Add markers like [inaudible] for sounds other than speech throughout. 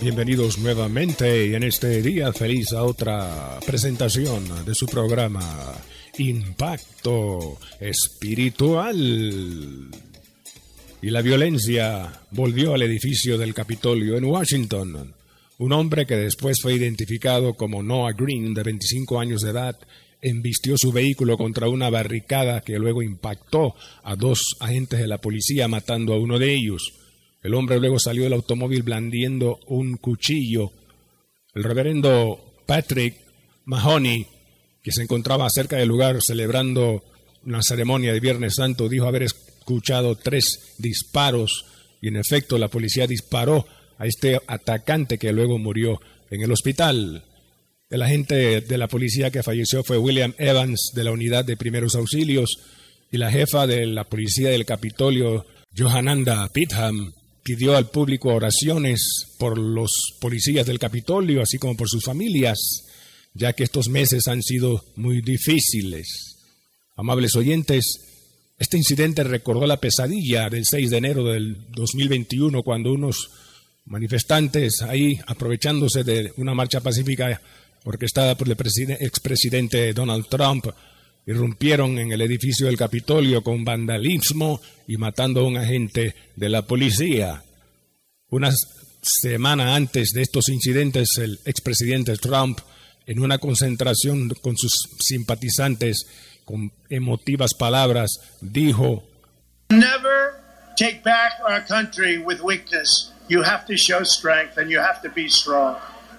Bienvenidos nuevamente y en este día feliz a otra presentación de su programa Impacto Espiritual. Y la violencia volvió al edificio del Capitolio en Washington. Un hombre que después fue identificado como Noah Green, de 25 años de edad, embistió su vehículo contra una barricada que luego impactó a dos agentes de la policía matando a uno de ellos. El hombre luego salió del automóvil blandiendo un cuchillo. El reverendo Patrick Mahoney, que se encontraba cerca del lugar celebrando una ceremonia de Viernes Santo, dijo haber escuchado tres disparos y en efecto la policía disparó a este atacante que luego murió en el hospital. El agente de la policía que falleció fue William Evans de la unidad de primeros auxilios y la jefa de la policía del Capitolio, Johananda Pitham, pidió al público oraciones por los policías del Capitolio, así como por sus familias, ya que estos meses han sido muy difíciles. Amables oyentes, este incidente recordó la pesadilla del 6 de enero del 2021, cuando unos manifestantes ahí, aprovechándose de una marcha pacífica orquestada por el expresidente Donald Trump, irrumpieron en el edificio del Capitolio con vandalismo y matando a un agente de la policía. Una semana antes de estos incidentes, el expresidente Trump, en una concentración con sus simpatizantes, con emotivas palabras, dijo, Never take back our country with weakness. You have to show strength and you have to be strong.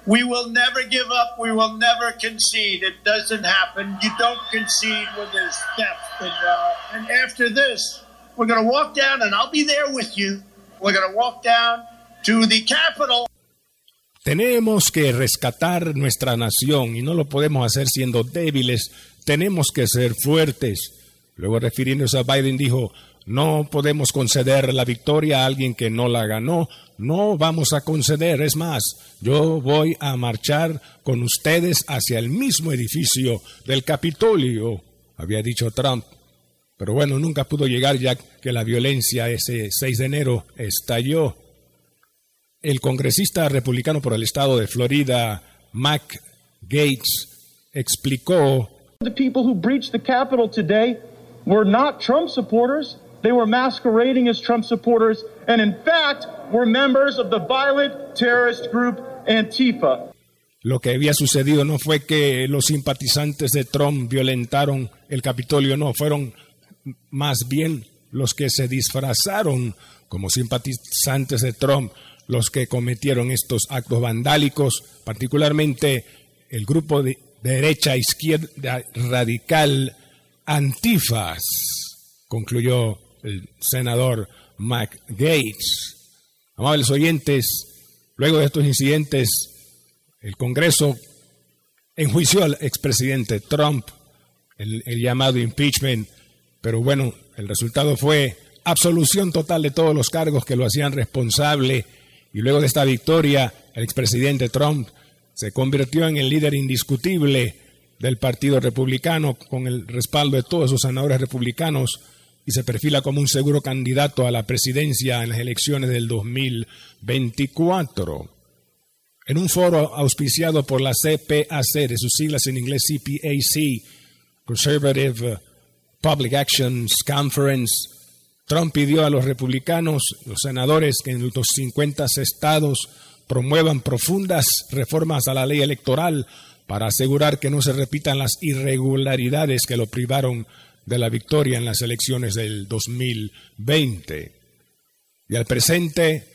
We will never give up. We will never concede. It doesn't happen. You don't concede when there's theft. And, uh, and after this, we're going to walk down, and I'll be there with you. We're going to walk down to the Capitol. Tenemos que rescatar nuestra nación y no lo podemos hacer siendo débiles. Tenemos que ser fuertes. Luego refiriéndose a Biden dijo, no podemos conceder la victoria a alguien que no la ganó. No vamos a conceder. Es más, yo voy a marchar con ustedes hacia el mismo edificio del Capitolio, había dicho Trump. Pero bueno, nunca pudo llegar ya que la violencia ese 6 de enero estalló. El congresista republicano por el estado de Florida, Mac Gates, explicó The people who breached the Capitol today were not Trump supporters. They were masquerading as Trump supporters and, in fact, were members of the violent terrorist group Antifa. Lo que había sucedido no fue que los simpatizantes de Trump violentaron el Capitolio, no, fueron más bien los que se disfrazaron como simpatizantes de Trump, los que cometieron estos actos vandálicos, particularmente el grupo de derecha izquierda radical Antifas, concluyó el senador Mac Gates. Amables oyentes, luego de estos incidentes, el Congreso enjuició al expresidente Trump, el, el llamado impeachment, pero bueno, el resultado fue absolución total de todos los cargos que lo hacían responsable y luego de esta victoria, el expresidente Trump se convirtió en el líder indiscutible del Partido Republicano con el respaldo de todos sus senadores republicanos y se perfila como un seguro candidato a la presidencia en las elecciones del 2024. En un foro auspiciado por la CPAC, de sus siglas en inglés CPAC, Conservative Public Actions Conference, Trump pidió a los republicanos, los senadores, que en los 50 estados promuevan profundas reformas a la ley electoral para asegurar que no se repitan las irregularidades que lo privaron de la victoria en las elecciones del 2020. Y al presente,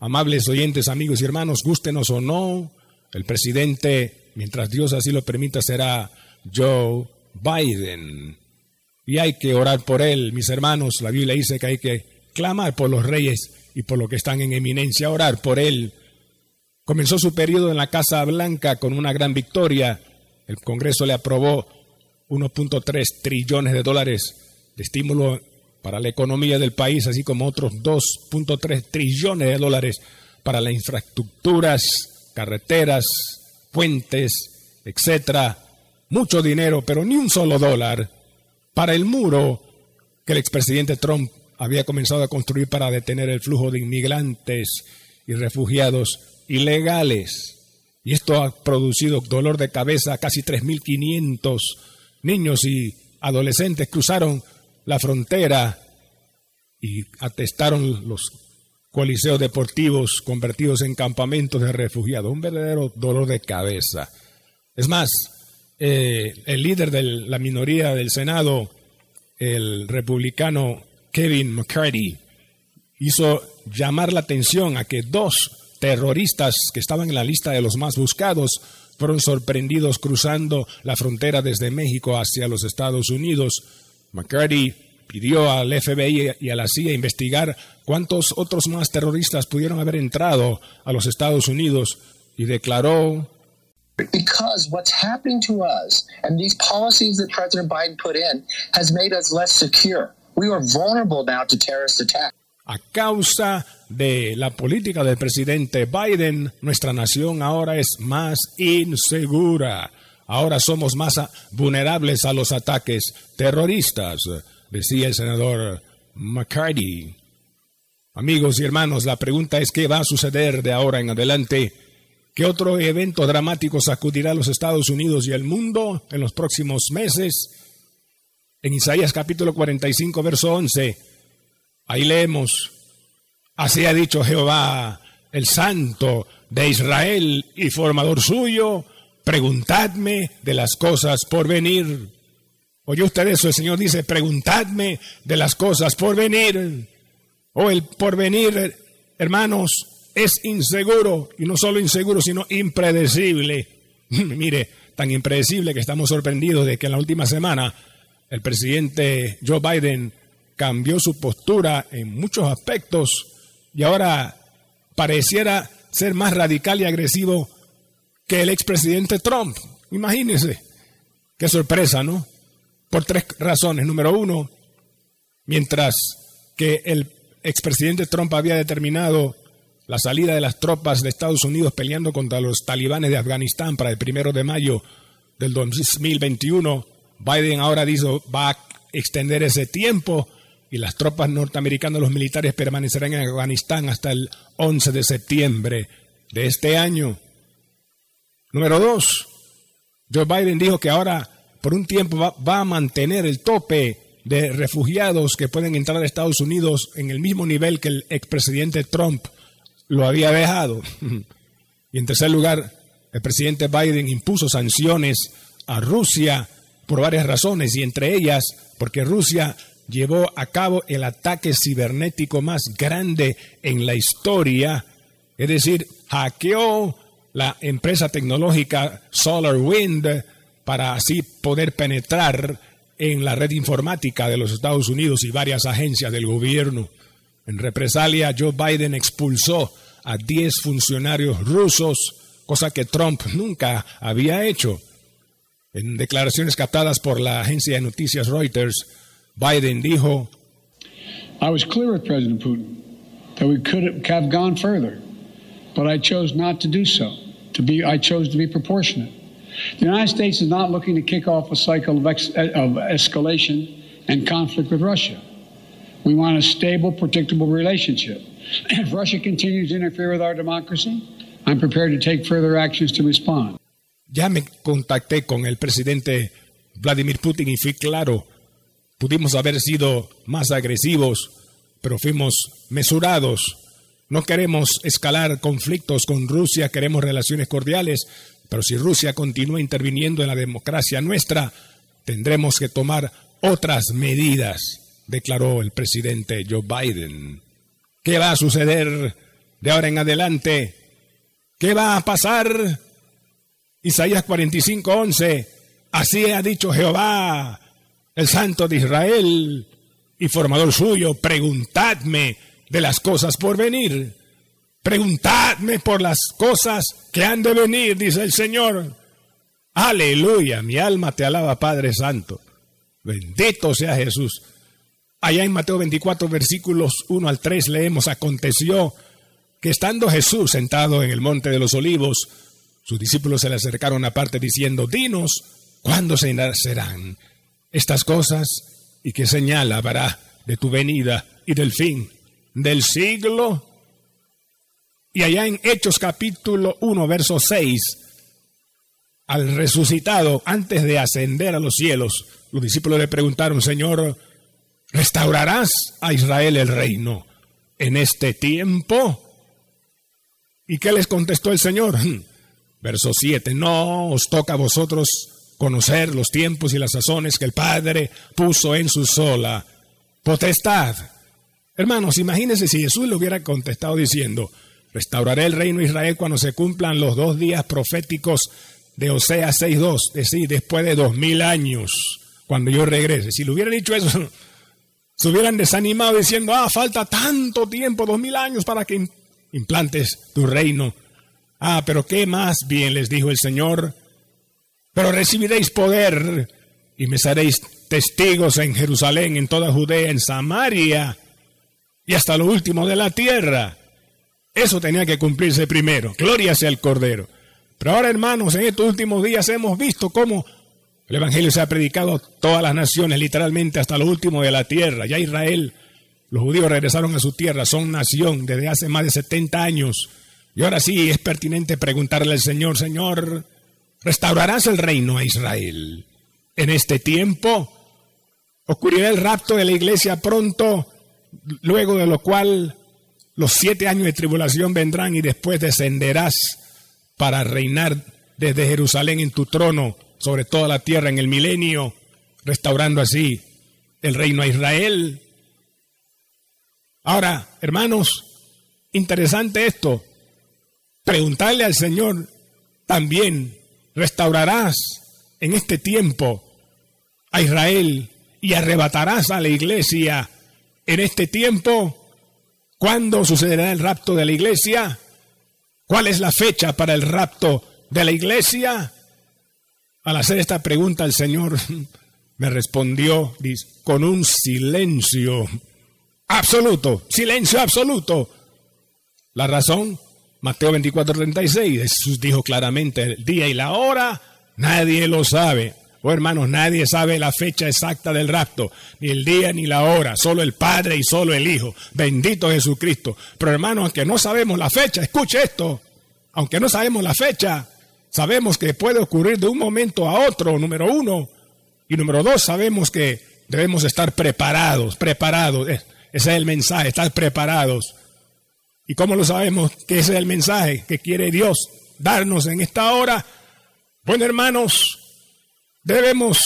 amables oyentes, amigos y hermanos, gústenos o no, el presidente, mientras Dios así lo permita, será Joe Biden. Y hay que orar por él, mis hermanos. La Biblia dice que hay que clamar por los reyes y por los que están en eminencia, orar por él, comenzó su periodo en la Casa Blanca con una gran victoria. El Congreso le aprobó 1.3 trillones de dólares de estímulo para la economía del país, así como otros 2.3 trillones de dólares para las infraestructuras, carreteras, puentes, etcétera. Mucho dinero, pero ni un solo dólar para el muro que el expresidente Trump había comenzado a construir para detener el flujo de inmigrantes y refugiados ilegales. Y esto ha producido dolor de cabeza. Casi 3.500 niños y adolescentes cruzaron la frontera y atestaron los coliseos deportivos convertidos en campamentos de refugiados. Un verdadero dolor de cabeza. Es más, eh, el líder de la minoría del Senado, el republicano Kevin McCarthy, hizo llamar la atención a que dos terroristas que estaban en la lista de los más buscados fueron sorprendidos cruzando la frontera desde México hacia los Estados Unidos. McCarthy pidió al FBI y a la CIA investigar cuántos otros más terroristas pudieron haber entrado a los Estados Unidos y declaró because what's happening to us and these policies that President Biden put in has made us less secure. We are vulnerable now to terrorist. A causa de la política del presidente Biden, nuestra nación ahora es más insegura. Ahora somos más vulnerables a los ataques terroristas, decía el senador McCarthy. Amigos y hermanos, la pregunta es qué va a suceder de ahora en adelante. ¿Qué otro evento dramático sacudirá a los Estados Unidos y el mundo en los próximos meses? En Isaías capítulo 45, verso 11, ahí leemos, Así ha dicho Jehová, el Santo de Israel y formador suyo, preguntadme de las cosas por venir. Oye usted eso, el Señor dice, preguntadme de las cosas por venir. O oh, el porvenir, hermanos, es inseguro, y no solo inseguro, sino impredecible. [laughs] Mire, tan impredecible que estamos sorprendidos de que en la última semana el presidente Joe Biden cambió su postura en muchos aspectos y ahora pareciera ser más radical y agresivo que el expresidente Trump. Imagínense. Qué sorpresa, ¿no? Por tres razones. Número uno, mientras que el expresidente Trump había determinado la salida de las tropas de Estados Unidos peleando contra los talibanes de Afganistán para el primero de mayo del 2021, Biden ahora dijo va a extender ese tiempo y las tropas norteamericanas, los militares permanecerán en Afganistán hasta el 11 de septiembre de este año. Número dos, Joe Biden dijo que ahora por un tiempo va, va, a mantener el tope de refugiados que pueden entrar a Estados Unidos en el mismo nivel que el expresidente Trump lo había dejado. [laughs] Y en tercer lugar, el presidente Biden impuso sanciones a Rusia por varias razones y entre ellas porque Rusia llevó a cabo el ataque cibernético más grande en la historia, es decir, hackeó la empresa tecnológica SolarWind para así poder penetrar en la red informática de los Estados Unidos y varias agencias del gobierno. En represalia, Joe Biden expulsó a 10 funcionarios rusos, cosa que Trump nunca había hecho. En declaraciones captadas por la agencia de noticias Reuters, Biden dijo, I was clear with President Putin that we could have gone further, but I chose not to do so. To be, I chose to be proportionate. The United States is not looking to kick off a cycle of, ex, of escalation and conflict with Russia. We want a stable, predictable relationship. [clears throat] If Russia continues to interfere with our democracy, I'm prepared to take further actions to respond. Ya me contacté con el presidente Vladimir Putin y fui claro Pudimos haber sido más agresivos, pero fuimos mesurados. No queremos escalar conflictos con Rusia, queremos relaciones cordiales, pero si Rusia continúa interviniendo en la democracia nuestra, tendremos que tomar otras medidas, declaró el presidente Joe Biden. ¿Qué va a suceder de ahora en adelante? ¿Qué va a pasar? Isaías 45:11. Así ha dicho Jehová, el Santo de Israel y formador suyo, preguntadme de las cosas por venir. Preguntadme por las cosas que han de venir, dice el Señor. Aleluya, mi alma te alaba, Padre Santo. Bendito sea Jesús. Allá en Mateo 24, versículos 1 al 3 leemos, aconteció que estando Jesús sentado en el monte de los olivos, sus discípulos se le acercaron aparte diciendo, dinos, ¿cuándo se serán estas cosas y qué señal habrá de tu venida y del fin del siglo? Y allá en Hechos capítulo 1, verso 6, al resucitado, antes de ascender a los cielos, los discípulos le preguntaron, Señor, ¿restaurarás a Israel el reino en este tiempo? ¿Y qué les contestó el Señor? [laughs] Verso 7, no os toca a vosotros conocer los tiempos y las sazones que el Padre puso en su sola potestad. Hermanos, imagínense si Jesús le hubiera contestado diciendo, restauraré el reino de Israel cuando se cumplan los dos días proféticos de Oseas 6.2, es decir, después de dos mil años, cuando yo regrese. Si le hubieran dicho eso, [laughs] se hubieran desanimado diciendo, ah, falta tanto tiempo, dos mil años para que implantes tu reino. Ah, pero qué más bien les dijo el Señor, pero recibiréis poder y me seréis testigos en Jerusalén, en toda Judea, en Samaria y hasta lo último de la tierra. Eso tenía que cumplirse primero. Gloria sea el Cordero. Pero ahora, hermanos, en estos últimos días hemos visto cómo el Evangelio se ha predicado a todas las naciones, literalmente hasta lo último de la tierra. Ya Israel, los judíos regresaron a su tierra, son nación desde hace más de 70 años. Y ahora sí es pertinente preguntarle al Señor, Señor, ¿restaurarás el reino a Israel en este tiempo? ¿Ocurrirá el rapto de la iglesia pronto, luego de lo cual los siete años de tribulación vendrán y después descenderás para reinar desde Jerusalén en tu trono sobre toda la tierra en el milenio, restaurando así el reino a Israel. Ahora, hermanos, interesante esto. Preguntarle al Señor también, ¿restaurarás en este tiempo a Israel y arrebatarás a la iglesia en este tiempo? ¿Cuándo sucederá el rapto de la iglesia? ¿Cuál es la fecha para el rapto de la iglesia? Al hacer esta pregunta el Señor [laughs] me respondió con un silencio absoluto, silencio absoluto. La razón, Mateo 24, 36, Jesús dijo claramente el día y la hora, nadie lo sabe. Oh hermanos, nadie sabe la fecha exacta del rapto, ni el día ni la hora, solo el Padre y solo el Hijo. Bendito Jesucristo. Pero hermanos, aunque no sabemos la fecha, escuche esto, aunque no sabemos la fecha, sabemos que puede ocurrir de un momento a otro, número uno. Y número dos, sabemos que debemos estar preparados, preparados. Ese es el mensaje, estar preparados. ¿Y cómo lo sabemos que ese es el mensaje que quiere Dios darnos en esta hora? Bueno, hermanos, debemos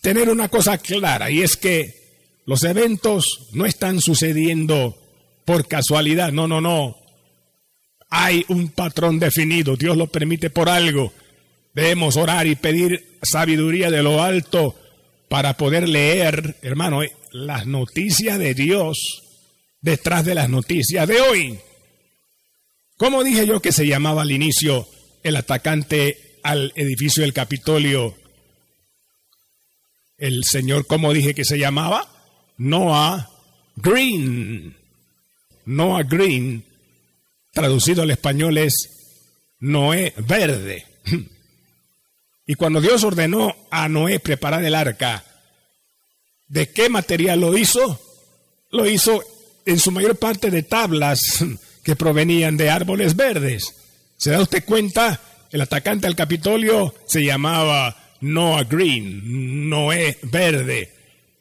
tener una cosa clara y es que los eventos no están sucediendo por casualidad, no, no, no. Hay un patrón definido, Dios lo permite por algo. Debemos orar y pedir sabiduría de lo alto para poder leer, hermano, las noticias de Dios detrás de las noticias de hoy. ¿Cómo dije yo que se llamaba al inicio el atacante al edificio del Capitolio el señor, ¿cómo dije que se llamaba? Noah Green. Noah Green, traducido al español es Noé verde. [clears throat] Y cuando Dios ordenó a Noé preparar el arca, ¿de qué material lo hizo? Lo hizo en su mayor parte de tablas que provenían de árboles verdes. ¿Se da usted cuenta? El atacante al Capitolio se llamaba Noah Green, Noé verde.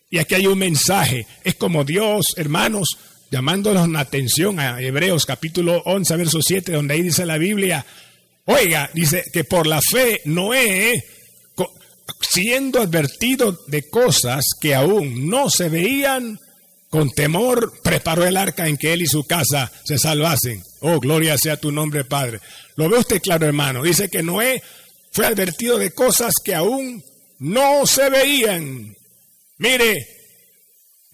Y aquí hay un mensaje. Es como Dios, hermanos, llamándonos la atención a Hebreos capítulo 11, verso 7, donde ahí dice la Biblia, oiga, dice que por la fe Noé, siendo advertido de cosas que aún no se veían, con temor preparó el arca en que él y su casa se salvasen. Oh, gloria sea tu nombre, Padre. Lo ve usted claro, hermano. Dice que Noé fue advertido de cosas que aún no se veían. Mire,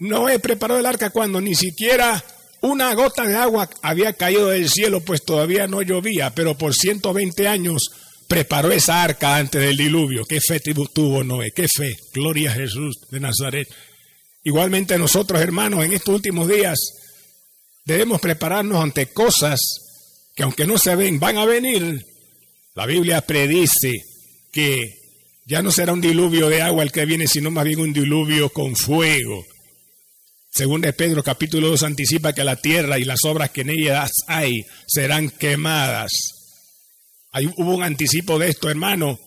Noé preparó el arca cuando ni siquiera una gota de agua había caído del cielo, pues todavía no llovía, pero por 120 años preparó esa arca antes del diluvio. Qué fe tuvo Noé, qué fe. Gloria a Jesús de Nazaret. Igualmente nosotros, hermanos, en estos últimos días debemos prepararnos ante cosas que aunque no se ven, van a venir. La Biblia predice que ya no será un diluvio de agua el que viene, sino más bien un diluvio con fuego. Según de Pedro capítulo 2 anticipa que la tierra y las obras que en ellas hay serán quemadas. hubo un anticipo de esto, hermano.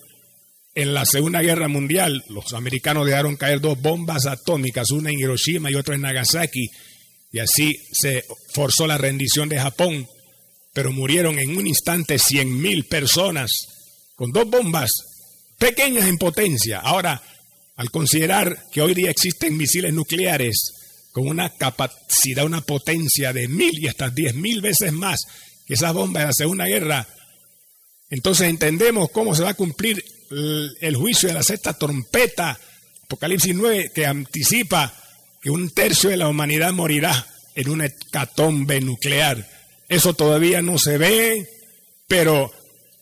En la Segunda Guerra Mundial, los americanos dejaron caer dos bombas atómicas, una en Hiroshima y otra en Nagasaki, y así se forzó la rendición de Japón, pero murieron en un instante cien mil personas con dos bombas pequeñas en potencia. Ahora, al considerar que hoy día existen misiles nucleares con una capacidad, una potencia de mil y hasta diez mil veces más que esas bombas de la Segunda Guerra, entonces entendemos cómo se va a cumplir el, juicio de la sexta trompeta, Apocalipsis 9, que anticipa que un tercio de la humanidad morirá en una hecatombe nuclear. Eso todavía no se ve, pero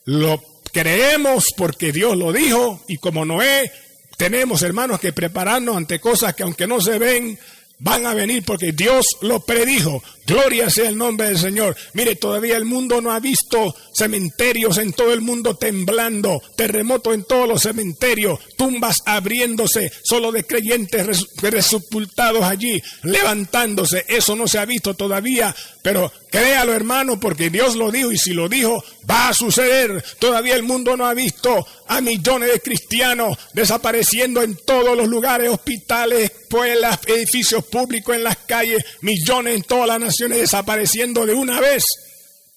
lo creemos porque Dios lo dijo y como Noé, tenemos hermanos que prepararnos ante cosas que aunque no se ven, van a venir porque Dios lo predijo. Gloria sea el nombre del Señor. Mire, todavía el mundo no ha visto cementerios en todo el mundo temblando, terremotos en todos los cementerios, tumbas abriéndose, solo de creyentes resupultados allí, levantándose. Eso no se ha visto todavía, pero créalo hermano, porque Dios lo dijo y si lo dijo, va a suceder. Todavía el mundo no ha visto a millones de cristianos desapareciendo en todos los lugares, hospitales, escuelas, edificios públicos, en las calles, millones en todas las naciones desapareciendo de una vez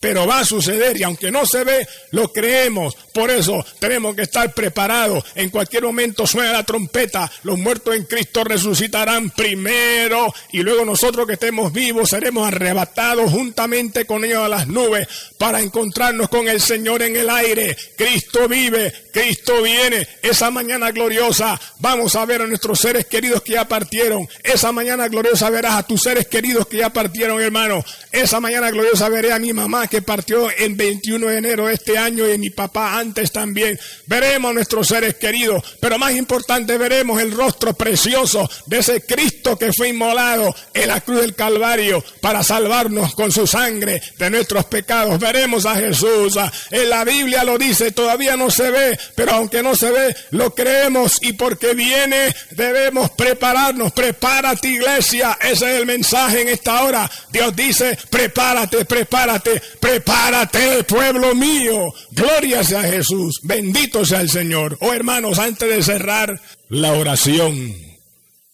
pero va a suceder y aunque no se ve, lo creemos. Por eso tenemos que estar preparados. En cualquier momento suena la trompeta, los muertos en Cristo resucitarán primero y luego nosotros que estemos vivos seremos arrebatados juntamente con ellos a las nubes para encontrarnos con el Señor en el aire. Cristo vive, Cristo viene. Esa mañana gloriosa vamos a ver a nuestros seres queridos que ya partieron. Esa mañana gloriosa verás a tus seres queridos que ya partieron, hermano. Esa mañana gloriosa veré a mi mamá que partió el 21 de enero de este año y mi papá antes también. Veremos a nuestros seres queridos, pero más importante veremos el rostro precioso de ese Cristo que fue inmolado en la cruz del Calvario para salvarnos con su sangre de nuestros pecados. Veremos a Jesús. En la Biblia lo dice, todavía no se ve, pero aunque no se ve, lo creemos y porque viene debemos prepararnos. Prepárate iglesia, ese es el mensaje en esta hora. Dios dice, prepárate, prepárate, prepárate, pueblo mío. Gloria sea Jesús. Bendito sea el Señor. Oh hermanos, antes de cerrar la oración,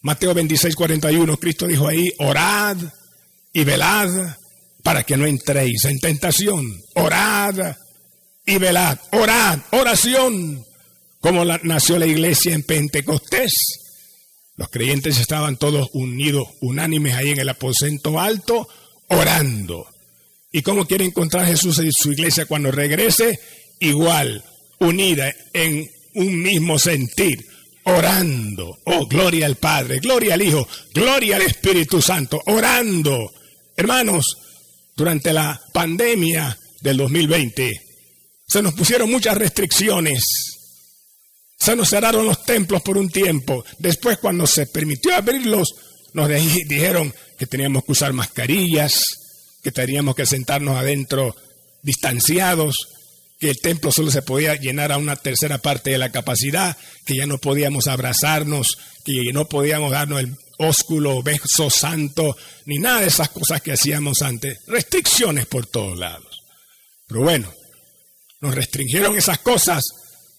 Mateo 26, 41, Cristo dijo ahí, orad y velad para que no entréis en tentación. Orad y velad. Orad, oración. Como nació la iglesia en Pentecostés. Los creyentes estaban todos unidos, unánimes ahí en el aposento alto, orando. ¿Y cómo quiere encontrar Jesús en su iglesia cuando regrese? Igual, unida en un mismo sentir, orando. Oh, gloria al Padre, gloria al Hijo, gloria al Espíritu Santo, orando. Hermanos, durante la pandemia del 2020 se nos pusieron muchas restricciones. Se nos cerraron los templos por un tiempo. Después, cuando se permitió abrirlos, nos dijeron que teníamos que usar mascarillas, que teníamos que sentarnos adentro distanciados, que el templo solo se podía llenar a una tercera parte de la capacidad, que ya no podíamos abrazarnos, que no podíamos darnos el ósculo, beso santo, ni nada de esas cosas que hacíamos antes. Restricciones por todos lados. Pero bueno, nos restringieron esas cosas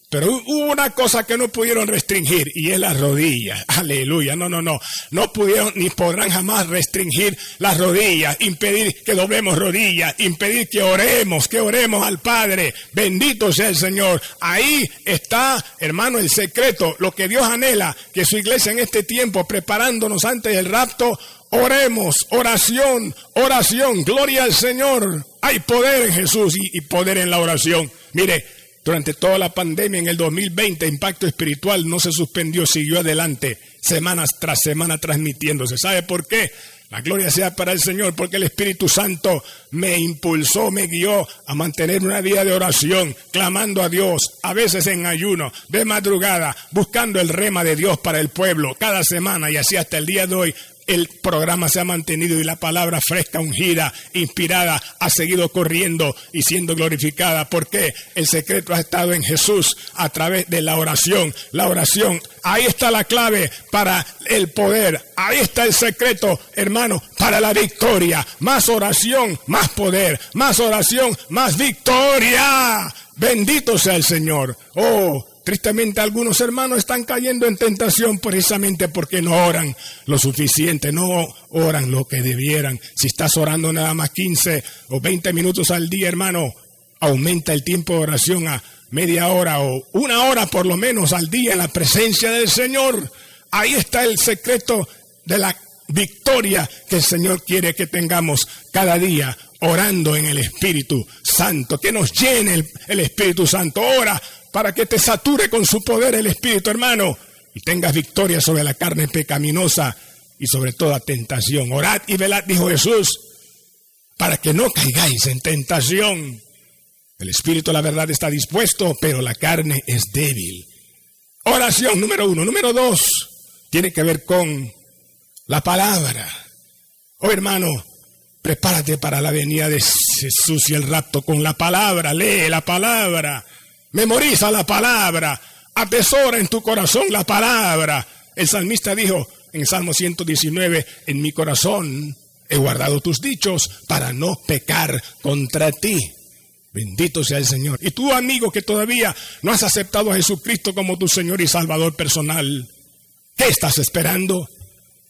pero hubo una cosa que no pudieron restringir y es las rodillas. [laughs] Aleluya. No, no, no. No pudieron ni podrán jamás restringir las rodillas, impedir que doblemos rodillas, impedir que oremos, que oremos al Padre. Bendito sea el Señor. Ahí está, hermano, el secreto, lo que Dios anhela, que su iglesia en este tiempo, preparándonos antes del rapto, oremos, oración, oración, gloria al Señor. Hay poder en Jesús y, y poder en la oración. Mire, durante toda la pandemia en el 2020, Impacto Espiritual no se suspendió, siguió adelante, semanas tras semana transmitiéndose. ¿Sabe por qué? La gloria sea para el Señor porque el Espíritu Santo me impulsó, me guió a mantener una vida de oración, clamando a Dios, a veces en ayuno, de madrugada, buscando el rema de Dios para el pueblo cada semana y así hasta el día de hoy el programa se ha mantenido y la palabra fresca, ungida, inspirada, ha seguido corriendo y siendo glorificada. porque El secreto ha estado en Jesús a través de la oración. La oración, ahí está la clave para el poder. Ahí está el secreto, hermano, para la victoria. Más oración, más poder. Más oración, más victoria. Bendito sea el Señor. Oh, Tristemente algunos hermanos están cayendo en tentación precisamente porque no oran lo suficiente, no oran lo que debieran. Si estás orando nada más 15 o 20 minutos al día, hermano, aumenta el tiempo de oración a media hora o una hora por lo menos al día en la presencia del Señor. Ahí está el secreto de la victoria que el Señor quiere que tengamos cada día orando en el Espíritu Santo, que nos llene el, Espíritu Santo. Ora para que te sature con su poder el Espíritu, hermano, y tengas victoria sobre la carne pecaminosa y sobre toda tentación. Orad y velad, dijo Jesús, para que no caigáis en tentación. El Espíritu, la verdad, está dispuesto, pero la carne es débil. Oración número uno. Número dos, tiene que ver con la palabra. Oh hermano, prepárate para la venida de Jesús y el rapto con la palabra. Lee la palabra. Memoriza la palabra. Atesora en tu corazón la palabra. El salmista dijo en Salmo 119, en mi corazón he guardado tus dichos para no pecar contra ti. Bendito sea el Señor. Y tú, amigo, que todavía no has aceptado a Jesucristo como tu Señor y Salvador personal, ¿qué estás esperando?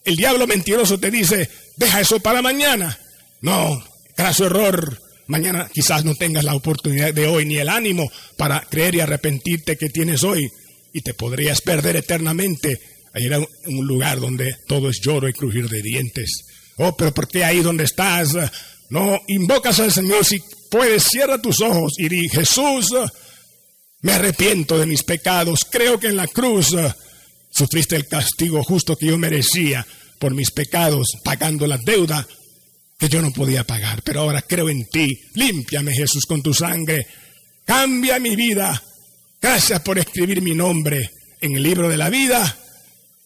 El diablo mentiroso te dice, deja eso para mañana. No, graso error. Mañana quizás no tengas la oportunidad de hoy ni el ánimo para creer y arrepentirte que tienes hoy y te podrías perder eternamente a ir un lugar donde todo es lloro y crujir de dientes. Oh, pero ¿por qué ahí donde estás? No invocas al Señor si puedes, cierra tus ojos y di, Jesús, me arrepiento de mis pecados, creo que en la cruz sufriste el castigo justo que yo merecía por mis pecados, pagando la deuda que yo no podía pagar, pero ahora creo en ti. Límpiame, Jesús, con tu sangre. Cambia mi vida. Gracias por escribir mi nombre en el libro de la vida.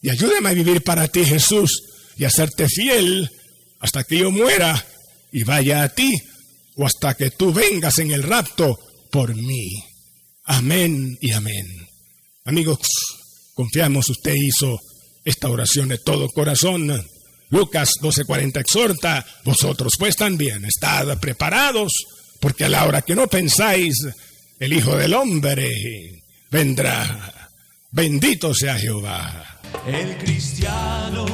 Y ayúdame a vivir para ti, Jesús, y a serte fiel hasta que yo muera y vaya a ti, o hasta que tú vengas en el rapto por mí. Amén y amén. Amigos, confiamos, usted hizo esta oración de todo corazón. Lucas 12:40 exhorta, vosotros pues también estad preparados, porque a la hora que no pensáis, el Hijo del Hombre vendrá. Bendito sea Jehová. El cristiano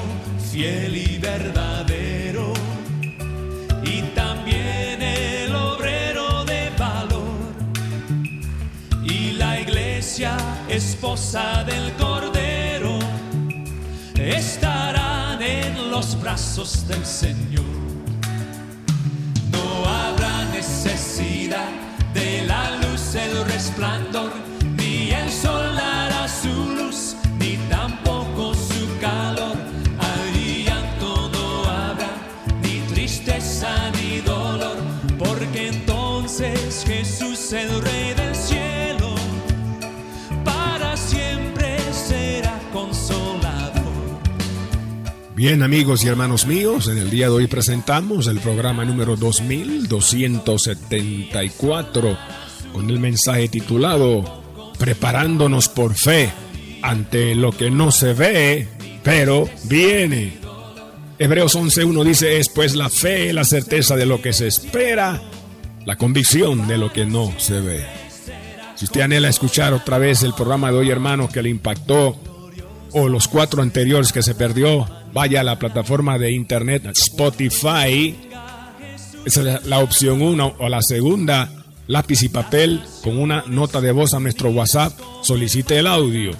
fiel y verdadero, y también el obrero de valor, y la iglesia esposa del Cordero, estará en los brazos del Señor. No habrá necesidad de la luz, el resplandor, Bien amigos y hermanos míos, en el día de hoy presentamos el programa número 2274 con el mensaje titulado Preparándonos por fe ante lo que no se ve, pero viene. Hebreos 11.1 dice, es pues la fe, la certeza de lo que se espera, la convicción de lo que no se ve. Si usted anhela escuchar otra vez el programa de hoy, hermano, que le impactó, o los cuatro anteriores que se perdió, vaya a la plataforma de internet Spotify. Esa es la opción 1 o la segunda, lápiz y papel con una nota de voz a nuestro WhatsApp. Solicite el audio.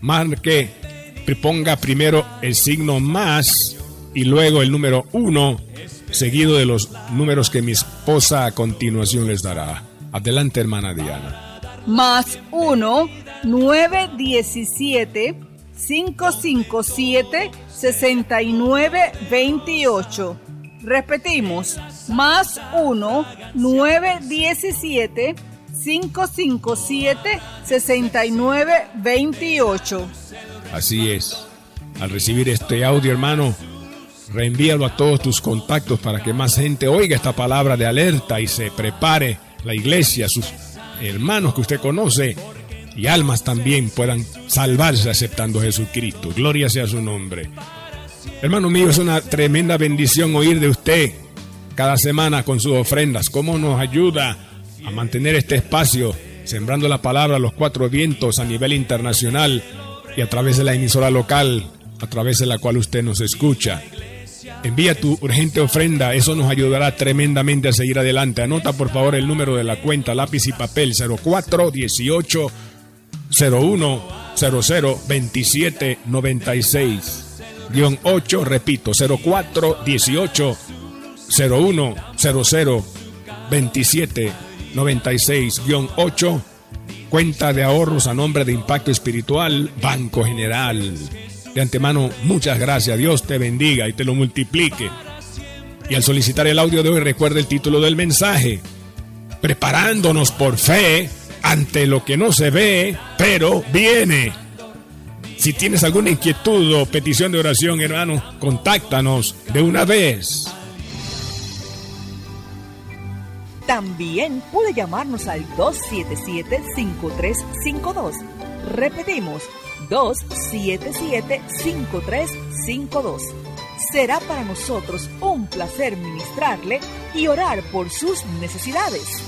Marque, ponga primero el signo más y luego el número 1, seguido de los números que mi esposa a continuación les dará. Adelante, hermana Diana. Más 1, 917 557-6928. Repetimos, más 1-917-557-6928. Así es. Al recibir este audio, hermano, reenvíalo a todos tus contactos para que más gente oiga esta palabra de alerta y se prepare la iglesia, sus hermanos que usted conoce y almas también puedan salvarse aceptando a Jesucristo. Gloria sea su nombre. Hermano mío, es una tremenda bendición oír de usted cada semana con sus ofrendas. ¿Cómo nos ayuda a mantener este espacio sembrando la palabra a los cuatro vientos a nivel internacional y a través de la emisora local a través de la cual usted nos escucha? Envía tu urgente ofrenda, eso nos ayudará tremendamente a seguir adelante. Anota por favor el número de la cuenta, lápiz y papel 0418 01 00 27 96 8, repito, 04 18 01 00 27 96 8, cuenta de ahorros a nombre de Impacto Espiritual, Banco General. De antemano, muchas gracias. Dios te bendiga y te lo multiplique. Y al solicitar el audio de hoy, recuerda el título del mensaje. Preparándonos por fe ante lo que no se ve, pero viene. Si tienes alguna inquietud o petición de oración, hermano, contáctanos de una vez. También puede llamarnos al 277-5352. Repetimos, 277-5352. Será para nosotros un placer ministrarle y orar por sus necesidades.